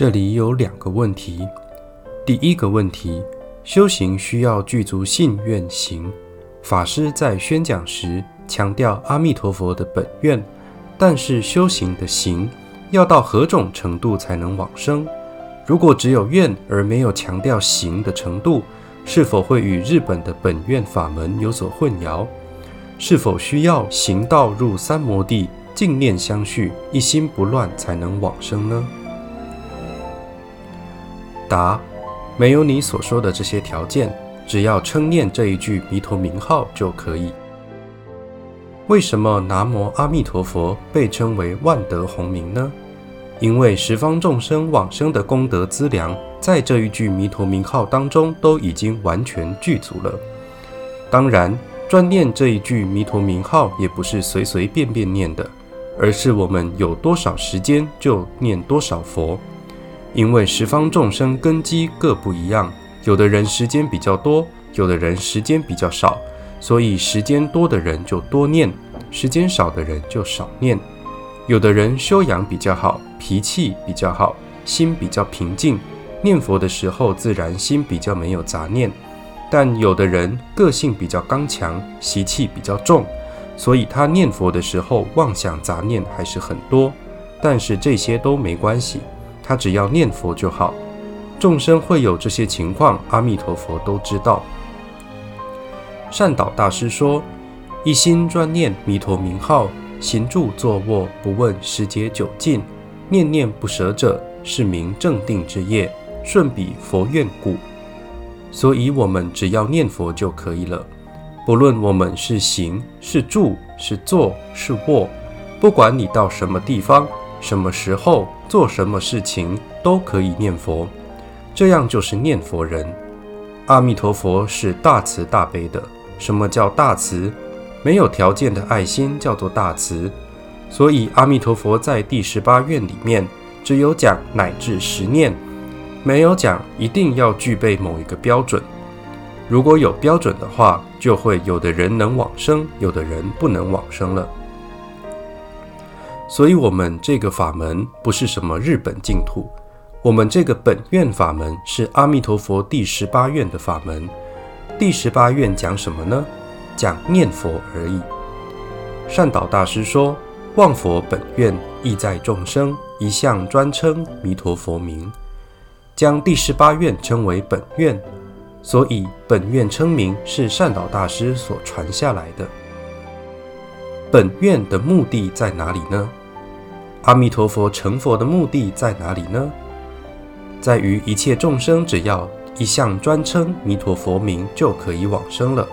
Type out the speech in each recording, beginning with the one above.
这里有两个问题。第一个问题，修行需要具足信愿行。法师在宣讲时强调阿弥陀佛的本愿，但是修行的行要到何种程度才能往生？如果只有愿而没有强调行的程度，是否会与日本的本愿法门有所混淆？是否需要行道入三摩地，净念相续，一心不乱才能往生呢？答：没有你所说的这些条件，只要称念这一句弥陀名号就可以。为什么南无阿弥陀佛被称为万德洪名呢？因为十方众生往生的功德资粮，在这一句弥陀名号当中都已经完全具足了。当然，专念这一句弥陀名号也不是随随便便念的，而是我们有多少时间就念多少佛。因为十方众生根基各不一样，有的人时间比较多，有的人时间比较少，所以时间多的人就多念，时间少的人就少念。有的人修养比较好，脾气比较好，心比较平静，念佛的时候自然心比较没有杂念。但有的人个性比较刚强，习气比较重，所以他念佛的时候妄想杂念还是很多。但是这些都没关系，他只要念佛就好。众生会有这些情况，阿弥陀佛都知道。善导大师说：“一心专念弥陀名号。”行住坐卧不问时节久近，念念不舍者，是名正定之业，顺彼佛愿故。所以，我们只要念佛就可以了。不论我们是行是住是坐是卧，不管你到什么地方、什么时候做什么事情，都可以念佛。这样就是念佛人。阿弥陀佛是大慈大悲的。什么叫大慈？没有条件的爱心叫做大慈，所以阿弥陀佛在第十八愿里面只有讲乃至十念，没有讲一定要具备某一个标准。如果有标准的话，就会有的人能往生，有的人不能往生了。所以，我们这个法门不是什么日本净土，我们这个本愿法门是阿弥陀佛第十八愿的法门。第十八愿讲什么呢？讲念佛而已。善导大师说：“望佛本愿意在众生，一向专称弥陀佛名，将第十八愿称为本愿，所以本愿称名是善导大师所传下来的。本愿的目的在哪里呢？阿弥陀佛成佛的目的在哪里呢？在于一切众生只要一向专称弥陀佛名，就可以往生了。”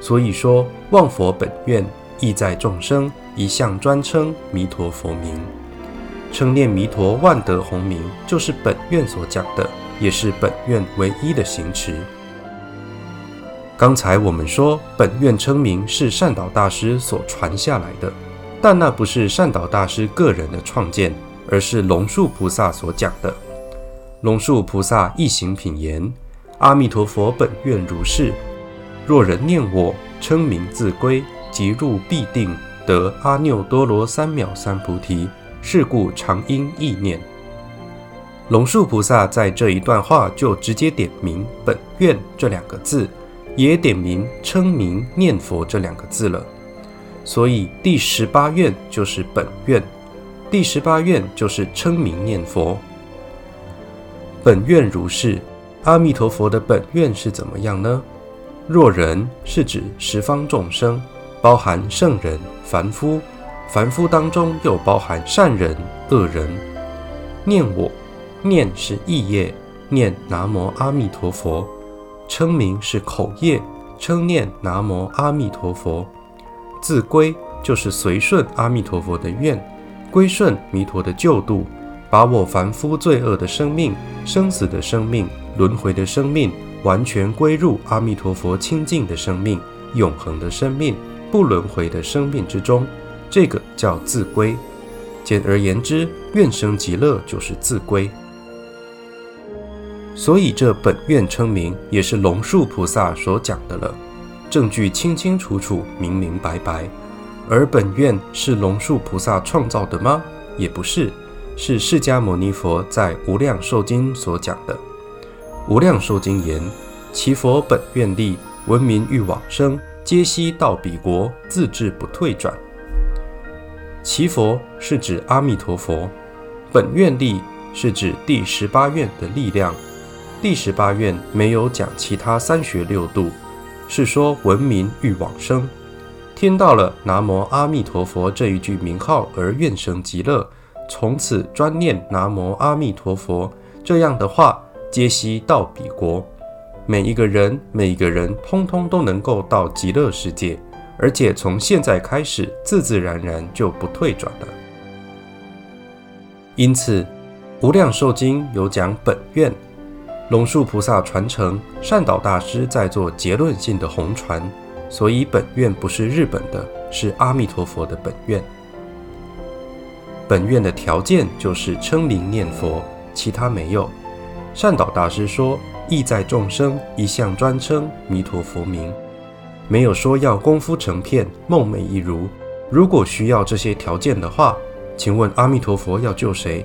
所以说，望佛本愿意在众生，一向专称弥陀佛名，称念弥陀万德洪名，就是本愿所讲的，也是本愿唯一的行持。刚才我们说，本愿称名是善导大师所传下来的，但那不是善导大师个人的创建，而是龙树菩萨所讲的。龙树菩萨一行品言：阿弥陀佛本愿如是。若人念我称名自归，即入必定得阿耨多罗三藐三菩提。是故常应意念。龙树菩萨在这一段话就直接点明“本愿”这两个字，也点明称名念佛这两个字了。所以第十八愿就是本愿，第十八愿就是称名念佛。本愿如是，阿弥陀佛的本愿是怎么样呢？若人是指十方众生，包含圣人、凡夫，凡夫当中又包含善人、恶人。念我，念是意业，念南无阿弥陀佛；称名是口业，称念南无阿弥陀佛。自归就是随顺阿弥陀佛的愿，归顺弥陀的救度，把我凡夫罪恶的生命、生死的生命、轮回的生命。完全归入阿弥陀佛清净的生命、永恒的生命、不轮回的生命之中，这个叫自归。简而言之，愿生极乐就是自归。所以这本愿称名也是龙树菩萨所讲的了，证据清清楚楚、明明白白。而本愿是龙树菩萨创造的吗？也不是，是释迦牟尼佛在《无量寿经》所讲的。《无量寿经》言：“其佛本愿力，闻名欲往生，皆悉到彼国，自至不退转。”其佛是指阿弥陀佛，本愿力是指第十八愿的力量。第十八愿没有讲其他三学六度，是说闻名欲往生，听到了南无阿弥陀佛这一句名号而愿生极乐，从此专念南无阿弥陀佛，这样的话皆悉到彼国。每一个人，每一个人，通通都能够到极乐世界。而且从现在开始，自自然然就不退转了。因此，《无量寿经》有讲本愿，龙树菩萨传承，善导大师在做结论性的红传，所以本愿不是日本的，是阿弥陀佛的本愿。本愿的条件就是称名念佛，其他没有。善导大师说：“意在众生，一向专称弥陀佛名。”没有说要功夫成片、梦寐一如。如果需要这些条件的话，请问阿弥陀佛要救谁？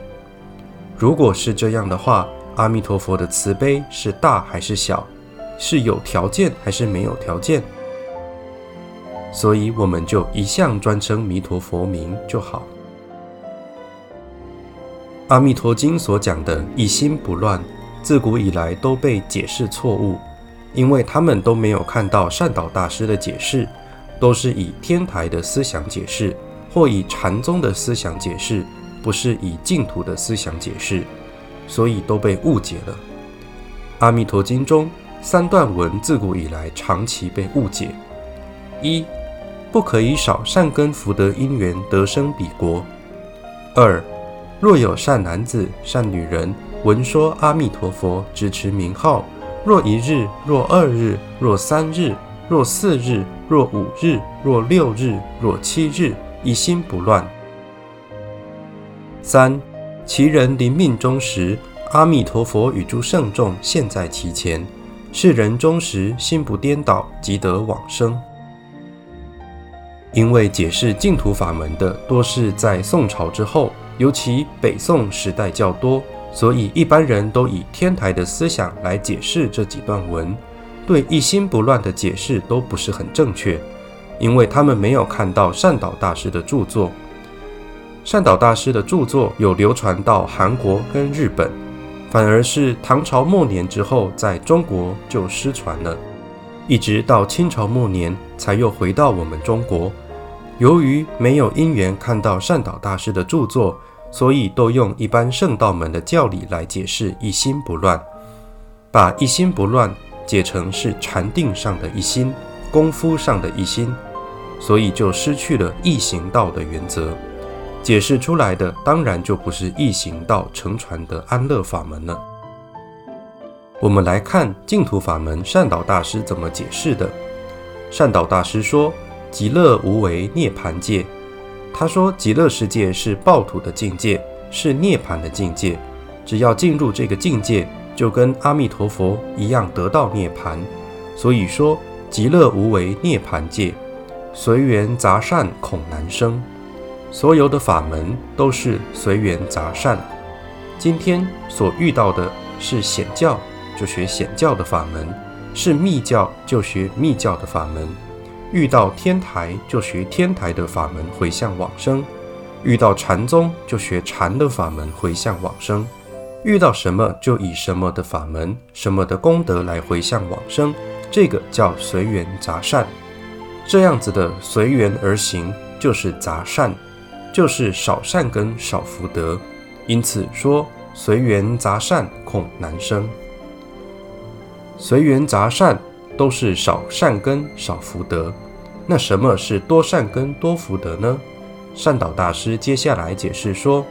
如果是这样的话，阿弥陀佛的慈悲是大还是小？是有条件还是没有条件？所以我们就一向专称弥陀佛名就好。阿弥陀经所讲的一心不乱，自古以来都被解释错误。因为他们都没有看到善导大师的解释，都是以天台的思想解释，或以禅宗的思想解释，不是以净土的思想解释，所以都被误解了。《阿弥陀经》中三段文自古以来长期被误解：一，不可以少善根福德因缘得生彼国；二，若有善男子、善女人闻说阿弥陀佛，只持名号。若一日，若二日，若三日，若四日，若五日，若六日，若七日，一心不乱。三，其人临命终时，阿弥陀佛与诸圣众现，在其前，是人终时心不颠倒，即得往生。因为解释净土法门的多是在宋朝之后，尤其北宋时代较多。所以一般人都以天台的思想来解释这几段文，对一心不乱的解释都不是很正确，因为他们没有看到善导大师的著作。善导大师的著作有流传到韩国跟日本，反而是唐朝末年之后在中国就失传了，一直到清朝末年才又回到我们中国。由于没有因缘看到善导大师的著作。所以都用一般圣道门的教理来解释一心不乱，把一心不乱解成是禅定上的一心，功夫上的一心，所以就失去了一行道的原则，解释出来的当然就不是易行道成传的安乐法门了。我们来看净土法门善导大师怎么解释的。善导大师说：“极乐无为涅盘界。”他说：“极乐世界是报土的境界，是涅槃的境界。只要进入这个境界，就跟阿弥陀佛一样得到涅槃。所以说，极乐无为涅槃界，随缘杂善恐难生。所有的法门都是随缘杂善。今天所遇到的是显教，就学显教的法门；是密教，就学密教的法门。”遇到天台就学天台的法门回向往生，遇到禅宗就学禅的法门回向往生，遇到什么就以什么的法门、什么的功德来回向往生，这个叫随缘杂善。这样子的随缘而行就是杂善，就是少善根少福德。因此说随缘杂善恐难生，随缘杂善都是少善根少福德。那什么是多善根多福德呢？善导大师接下来解释说：“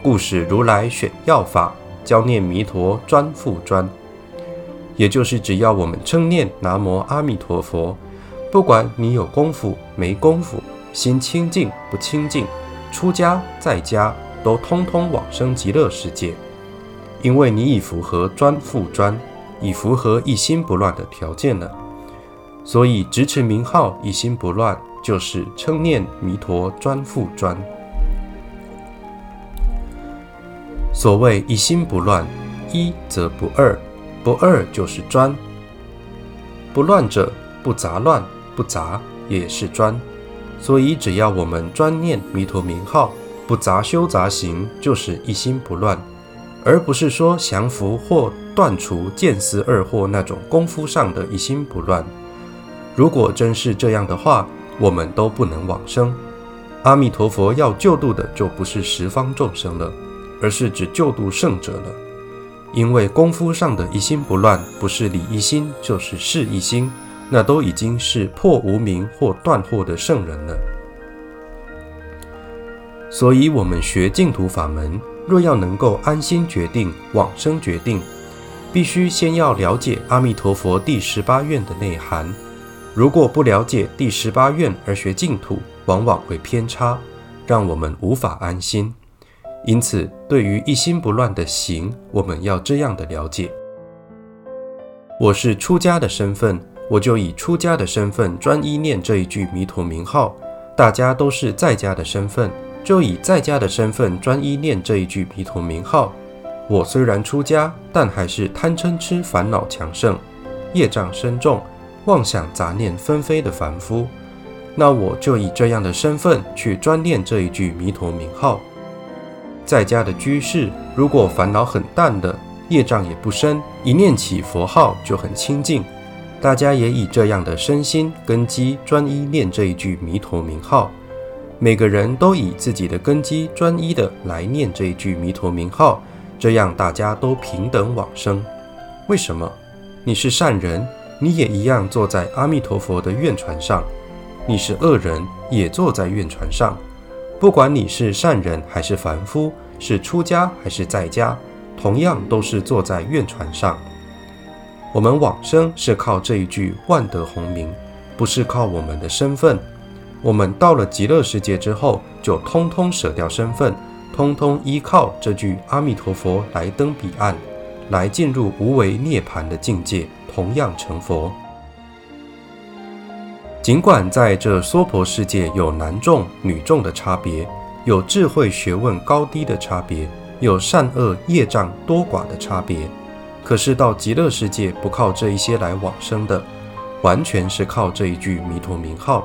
故使如来选要法，教念弥陀专复专。也就是只要我们称念南无阿弥陀佛，不管你有功夫没功夫，心清净不清净，出家在家，都通通往生极乐世界，因为你已符合专复专，已符合一心不乱的条件了。”所以，直持名号，一心不乱，就是称念弥陀专复专。所谓一心不乱，一则不二，不二就是专。不乱者不杂乱，不杂也是专。所以只要我们专念弥陀名号，不杂修杂行，就是一心不乱，而不是说降伏或断除见思二惑那种功夫上的一心不乱。如果真是这样的话，我们都不能往生。阿弥陀佛要救度的就不是十方众生了，而是指救度圣者了。因为功夫上的一心不乱，不是理一心，就是事一心，那都已经是破无明或断惑的圣人了。所以，我们学净土法门，若要能够安心决定往生决定，必须先要了解阿弥陀佛第十八愿的内涵。如果不了解第十八愿而学净土，往往会偏差，让我们无法安心。因此，对于一心不乱的行，我们要这样的了解：我是出家的身份，我就以出家的身份专一念这一句弥陀名号；大家都是在家的身份，就以在家的身份专一念这一句弥陀名号。我虽然出家，但还是贪嗔痴烦恼强盛，业障深重。妄想杂念纷飞的凡夫，那我就以这样的身份去专念这一句弥陀名号。在家的居士，如果烦恼很淡的，业障也不深，一念起佛号就很清净。大家也以这样的身心根基专一念这一句弥陀名号。每个人都以自己的根基专一的来念这一句弥陀名号，这样大家都平等往生。为什么？你是善人。你也一样坐在阿弥陀佛的愿船上，你是恶人也坐在愿船上。不管你是善人还是凡夫，是出家还是在家，同样都是坐在愿船上。我们往生是靠这一句万德洪名，不是靠我们的身份。我们到了极乐世界之后，就通通舍掉身份，通通依靠这句阿弥陀佛来登彼岸，来进入无为涅槃的境界。同样成佛。尽管在这娑婆世界有男众女众的差别，有智慧学问高低的差别，有善恶业障多寡的差别，可是到极乐世界不靠这一些来往生的，完全是靠这一句弥陀名号。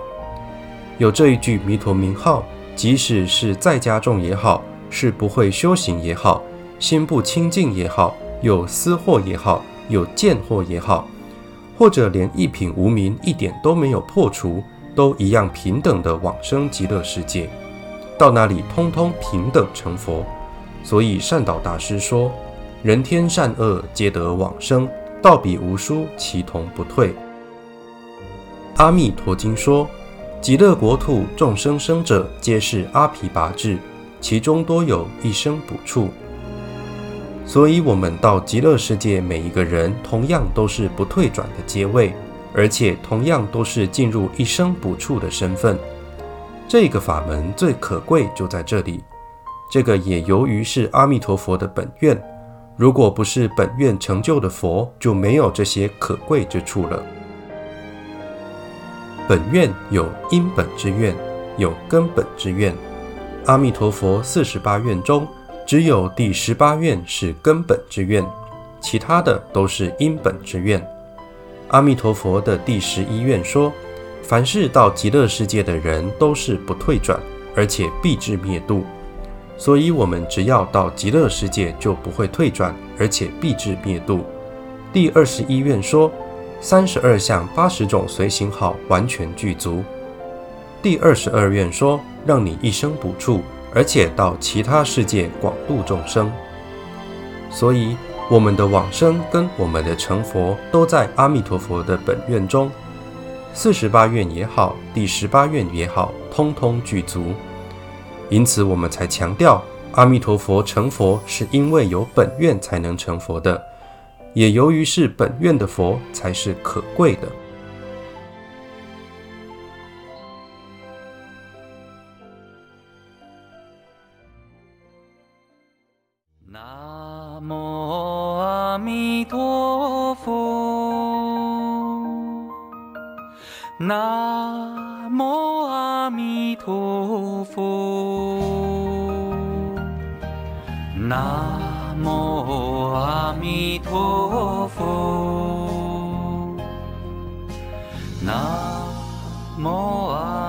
有这一句弥陀名号，即使是在家众也好，是不会修行也好，心不清净也好，有私货也好。有见惑也好，或者连一品无名一点都没有破除，都一样平等的往生极乐世界，到那里通通平等成佛。所以善导大师说：“人天善恶皆得往生，道比无殊，其同不退。”阿弥陀经说：“极乐国土众生生者，皆是阿毗跋致，其中多有一生补处。”所以，我们到极乐世界，每一个人同样都是不退转的阶位，而且同样都是进入一生补处的身份。这个法门最可贵就在这里。这个也由于是阿弥陀佛的本愿，如果不是本愿成就的佛，就没有这些可贵之处了。本愿有因本之愿，有根本之愿。阿弥陀佛四十八愿中。只有第十八愿是根本之愿，其他的都是因本之愿。阿弥陀佛的第十一愿说：凡是到极乐世界的人都是不退转，而且必至灭度。所以，我们只要到极乐世界就不会退转，而且必至灭度。第二十一愿说：三十二相八十种随行好，完全具足。第二十二愿说：让你一生补处。而且到其他世界广度众生，所以我们的往生跟我们的成佛都在阿弥陀佛的本愿中。四十八愿也好，第十八愿也好，通通具足。因此，我们才强调阿弥陀佛成佛是因为有本愿才能成佛的，也由于是本愿的佛才是可贵的。南无阿弥陀佛，南无阿弥陀佛，南。无阿弥陀佛，南无阿弥陀佛。